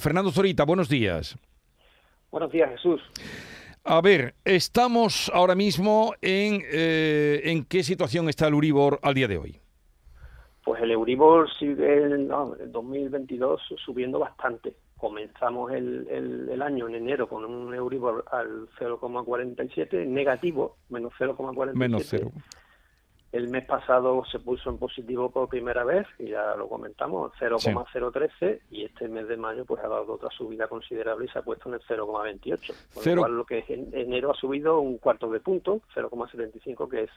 Fernando Zorita, buenos días. Buenos días, Jesús. A ver, estamos ahora mismo en, eh, en qué situación está el Uribor al día de hoy. Pues el Euribor sigue en no, el 2022 subiendo bastante. Comenzamos el, el, el, año en enero con un Euribor al 0,47 negativo, menos 0,47. Menos cero. El mes pasado se puso en positivo por primera vez, y ya lo comentamos, 0,013, y este mes de mayo pues ha dado otra subida considerable y se ha puesto en el 0,28. Con Cero- lo cual lo que es en enero ha subido un cuarto de punto, 0,75, que es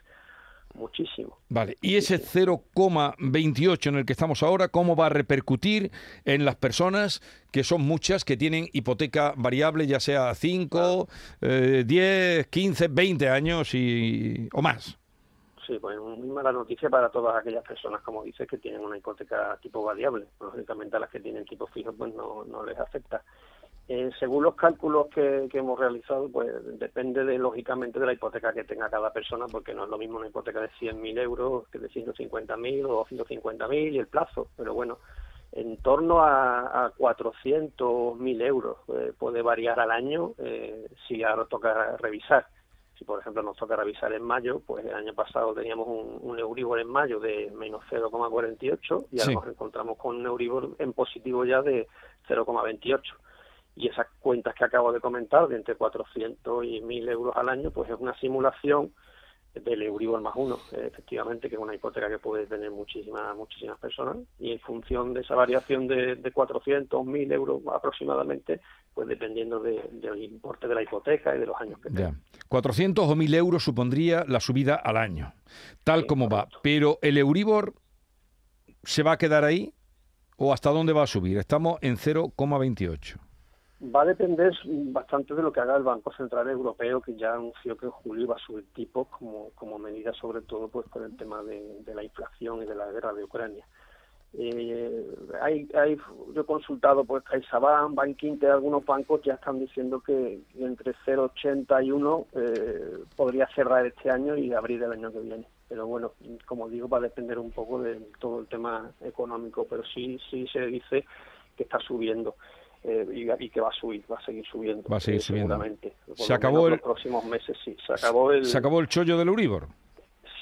muchísimo. Vale, y ese 0,28 en el que estamos ahora, ¿cómo va a repercutir en las personas que son muchas que tienen hipoteca variable, ya sea 5, eh, 10, 15, 20 años y, o más? Sí, pues muy mala noticia para todas aquellas personas, como dices, que tienen una hipoteca tipo variable. Lógicamente a las que tienen tipo fijo pues no, no les afecta. Eh, según los cálculos que, hemos realizado, pues depende de lógicamente de la hipoteca que tenga cada persona, porque no es lo mismo una hipoteca de 100.000 euros que de 150.000 o 250.000 y el plazo. Pero bueno, en torno a, a 400.000 euros eh, puede variar al año eh, si ahora toca revisar. Si, por ejemplo, nos toca revisar en mayo, pues el año pasado teníamos un, un Euribor en mayo de menos 0,48 y ahora Sí. nos encontramos con un Euribor en positivo ya de 0,28. Y esas cuentas que acabo de comentar, de entre 400 y 1.000 euros al año, pues es una simulación del Euribor más uno, eh, efectivamente, que es una hipoteca que puede tener muchísimas muchísimas personas. Y en función de esa variación de, de 400, 1.000 euros aproximadamente, pues dependiendo de- del importe de la hipoteca y de los años que tenga. Ya. 400 o 1000 euros supondría la subida al año, tal Sí, como va. Pero el Euribor se va a quedar ahí o hasta dónde va a subir. Estamos en 0,28. Va a depender bastante de lo que haga el Banco Central Europeo, que ya anunció que en julio va a subir tipos como, medida sobre todo pues por el tema de, de la inflación y de la guerra de Ucrania. Eh, hay, hay, yo he consultado pues CaixaBank, Bank Inter, algunos bancos ya están diciendo que entre 0,80 y 1 eh, podría cerrar este año y abrir el año que viene. Pero bueno, como digo, va a depender un poco de todo el tema económico, pero sí, sí se dice que está subiendo eh, y, y que va a subir, va a seguir subiendo. Va a seguir eh, subiendo. Seguramente. Por Se acabó el- los próximos meses, sí. Se acabó el, Se acabó el chollo del Euribor.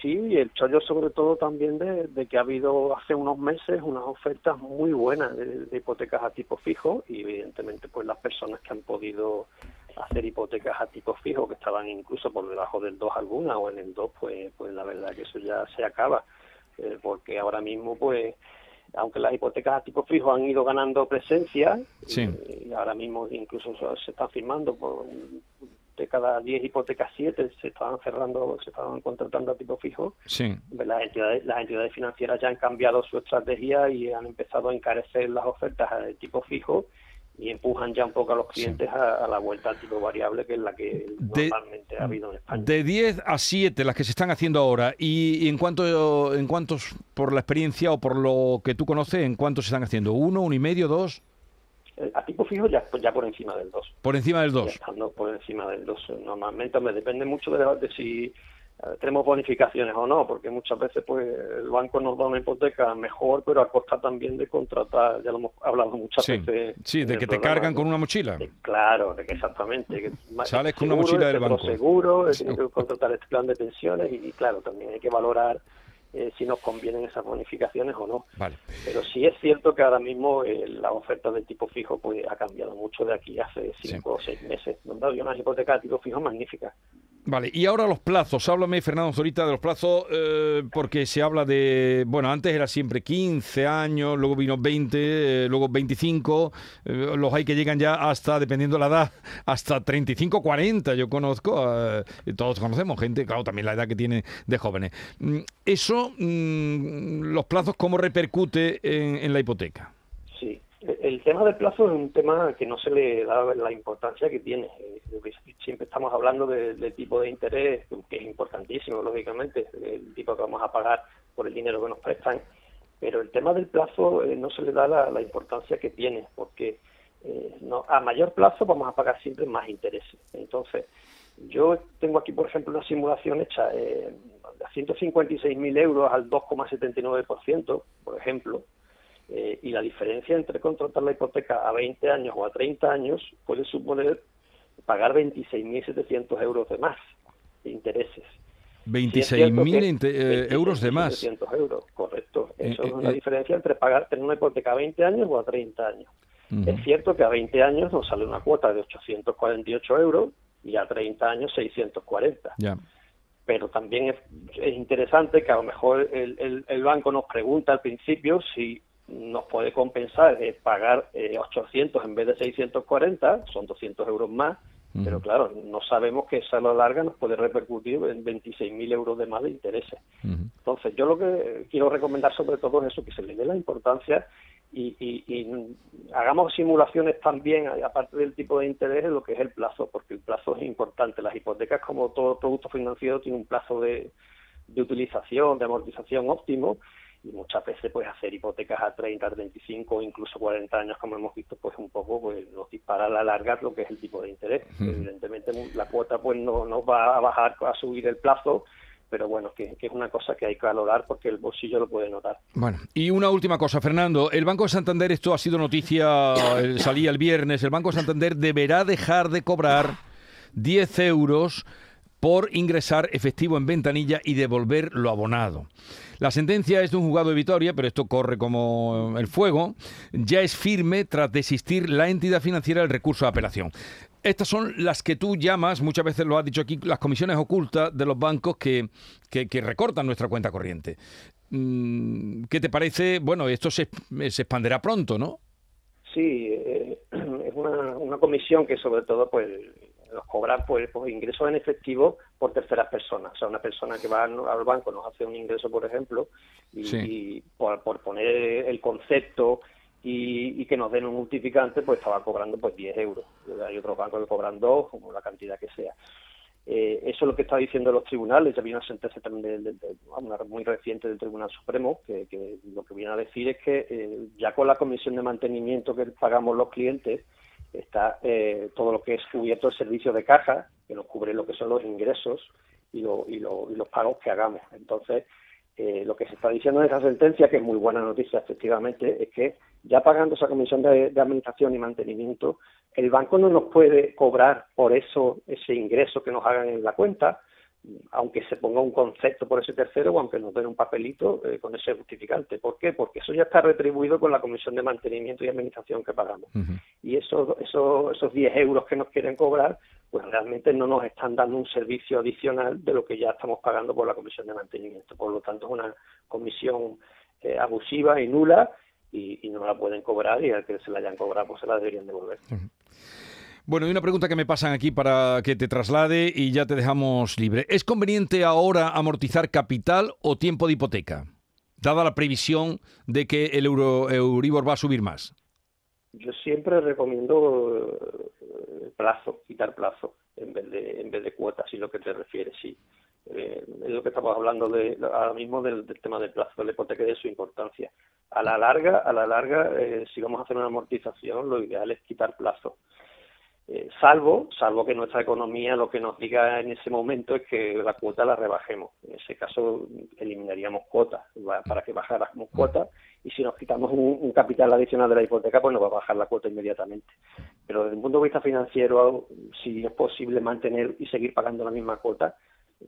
Sí, y el chollo sobre todo también de, de que ha habido hace unos meses unas ofertas muy buenas de, de hipotecas a tipo fijo y evidentemente pues las personas que han podido hacer hipotecas a tipo fijo que estaban incluso por debajo del 2 alguna o en el 2 pues pues la verdad que eso ya se acaba eh, porque ahora mismo pues aunque las hipotecas a tipo fijo han ido ganando presencia Sí. y, y ahora mismo incluso se- están firmando por de cada 10 hipotecas 7 se estaban cerrando se estaban contratando a tipo fijo Sí. las entidades, las entidades financieras ya han cambiado su estrategia y han empezado a encarecer las ofertas de tipo fijo y empujan ya un poco a los clientes a, a la vuelta al tipo variable, que es la que De- normalmente ha habido en España. De 10 a 7 las que se están haciendo ahora. ¿Y, y en cuánto, en cuántos, por la experiencia o por lo que tú conoces, en cuántos se están haciendo? ¿Uno, uno y medio, dos? Eh, A tipo fijo ya, ya por encima del 2. Por encima del Ya 2. estando por encima del 2. Normalmente me depende mucho de, de si eh, tenemos bonificaciones o no, porque muchas veces pues el banco nos da una hipoteca mejor, pero a costa también de contratar, ya lo hemos hablado muchas Sí, veces. sí, de que te cargan con una mochila. Eh, Claro, de que exactamente. Que Sales con una seguro, mochila del el banco. seguro, Sí. tienes que contratar este plan de pensiones y, y, claro, también hay que valorar eh, si nos convienen esas bonificaciones o no. Vale. Pero sí es cierto que ahora mismo eh, la oferta de tipo fijo pues ha cambiado mucho de aquí hace cinco o seis meses, donde había unas hipotecas de tipo fijo magníficas. Vale, y ahora los plazos. Háblame, Fernando Zorita, de los plazos, eh, porque se habla de. Bueno, antes era siempre 15 años, luego vino 20, eh, luego 25. eh, los hay que llegan ya hasta, dependiendo de la edad, hasta 35, 40. Yo conozco, todos conocemos gente, claro, también la edad que tiene de jóvenes. Mm, Eso, mm, los plazos, ¿cómo repercute en, en la hipoteca? El tema del plazo es un tema que no se le da la importancia que tiene. Siempre estamos hablando de- del tipo de interés, que es importantísimo, lógicamente, el tipo que vamos a pagar por el dinero que nos prestan, pero el tema del plazo eh, no se le da la, importancia que tiene, porque eh, a mayor plazo vamos a pagar siempre más intereses. Entonces, yo tengo aquí, por ejemplo, una simulación hecha eh, de 156.000 euros al 2,79%, por ejemplo, Eh, y la diferencia entre contratar la hipoteca a 20 años o a 30 años puede suponer pagar 26.700 euros de más de intereses. 26.000 eh, euros de más. euros, correcto. Eso es la diferencia entre pagar tener una hipoteca a 20 años o a 30 años. Es cierto que a 20 años nos sale una cuota de 848 euros y a 30 años 640. Ya pero también es, interesante que a lo mejor el, el, banco nos pregunta al principio si nos puede compensar eh, pagar 800 eh, en vez de 640, son 200 euros más, pero claro, no sabemos que esa a la larga nos puede repercutir en 26.000 euros de más de intereses. Entonces, yo lo que quiero recomendar sobre todo es eso, que se le dé la importancia y, hagamos simulaciones también, aparte del tipo de interés, en lo que es el plazo, porque el plazo es importante. Las hipotecas, como todo producto financiero, tienen un plazo de, utilización, de amortización óptimo, y muchas veces pues hacer hipotecas a 30, 35 o incluso 40 años, como hemos visto, pues un poco pues nos dispara a la larga lo que es el tipo de interés. Evidentemente la cuota pues no, no va a bajar, a subir el plazo, pero bueno, que, es una cosa que hay que valorar porque el bolsillo lo puede notar. Bueno, y una última cosa, Fernando. El Banco de Santander, esto ha sido noticia, salía el viernes, el Banco de Santander deberá dejar de cobrar 10 euros por ingresar efectivo en ventanilla y devolver lo abonado. La sentencia es de un juzgado de Vitoria, pero esto corre como el fuego. Ya es firme tras desistir la entidad financiera del recurso de apelación. Estas son las que tú llamas, muchas veces lo has dicho aquí, las comisiones ocultas de los bancos que, que, recortan nuestra cuenta corriente. Mm, ¿Qué te parece? Bueno, esto se, se expanderá pronto, ¿no? Sí, eh, es una, una comisión que sobre todo pues los cobran pues, pues, ingresos en efectivo por terceras personas. O sea, una persona que va al banco nos hace un ingreso, por ejemplo, y, por, por, poner el concepto y, que nos den un multiplicante, pues estaba cobrando pues 10 euros. Hay otros bancos que cobran dos, como la cantidad que sea. Eh, eso es lo que está diciendo los tribunales. Ya había una sentencia también de, una muy reciente del Tribunal Supremo que, lo que viene a decir es que eh, ya con la comisión de mantenimiento que pagamos los clientes está eh, todo lo que es cubierto el servicio de caja, que nos cubre lo que son los ingresos y, y, los pagos que hagamos. Entonces, eh, lo que se está diciendo en esa sentencia, que es muy buena noticia efectivamente, es que ya pagando esa comisión de, administración y mantenimiento, el banco no nos puede cobrar por eso ese ingreso que nos hagan en la cuenta, aunque se ponga un concepto por ese tercero o aunque nos den un papelito eh, con ese justificante. ¿Por qué? Porque eso ya está retribuido con la comisión de mantenimiento y administración que pagamos. Y esos, esos, esos 10 euros que nos quieren cobrar, pues realmente no nos están dando un servicio adicional de lo que ya estamos pagando por la comisión de mantenimiento. Por lo tanto, es una comisión eh, abusiva y nula y, no la pueden cobrar y al que se la hayan cobrado, pues se la deberían devolver. Bueno, y una pregunta que me pasan aquí para que te traslade y ya te dejamos libre. ¿Es conveniente ahora amortizar capital o tiempo de hipoteca, dada la previsión de que el Euro, Euribor va a subir más? Yo siempre recomiendo eh, plazo, quitar plazo en vez de en vez de cuotas, si lo que te refieres, sí. Eh, es lo que estamos hablando de, ahora mismo del, tema del plazo de la hipoteca y de su importancia. A la larga, a la larga, eh, si vamos a hacer una amortización, lo ideal es quitar plazo. Eh, salvo, salvo que nuestra economía lo que nos diga en ese momento es que la cuota la rebajemos. En ese caso eliminaríamos cuotas para que bajáramos cuotas y si nos quitamos un, capital adicional de la hipoteca, pues nos va a bajar la cuota inmediatamente. Pero desde un punto de vista financiero, si es posible mantener y seguir pagando la misma cuota,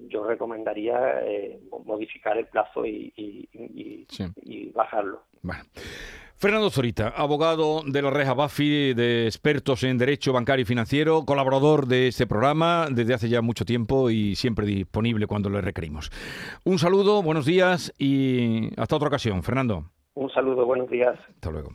yo recomendaría eh, modificar el plazo y, y bajarlo. Bueno. Fernando Zorita, abogado de la Reja Bafi, de expertos en Derecho Bancario y Financiero, colaborador de este programa desde hace ya mucho tiempo y siempre disponible cuando le requerimos. Un saludo, buenos días y hasta otra ocasión. Fernando. Un saludo, buenos días. Hasta luego.